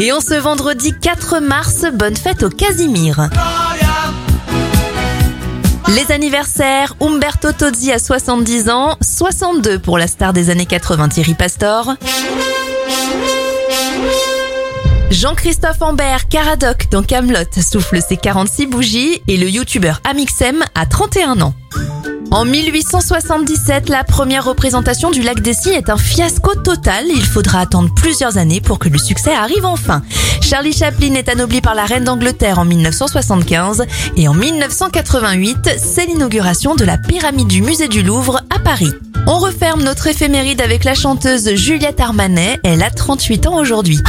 Et on ce vendredi 4 mars, bonne fête au Casimir. Les anniversaires, Umberto Tozzi à 70 ans, 62 pour la star des années 80 Thierry Pastor. Jean-Christophe Ambert, Caradoc dans Camelot, souffle ses 46 bougies et le youtubeur Amixem a 31 ans. En 1877, la première représentation du lac des Cygnes est un fiasco total. Il faudra attendre plusieurs années pour que le succès arrive enfin. Charlie Chaplin est anobli par la reine d'Angleterre en 1975 et en 1988, c'est l'inauguration de la pyramide du musée du Louvre à Paris. On referme notre éphéméride avec la chanteuse Juliette Armanet. Elle a 38 ans aujourd'hui.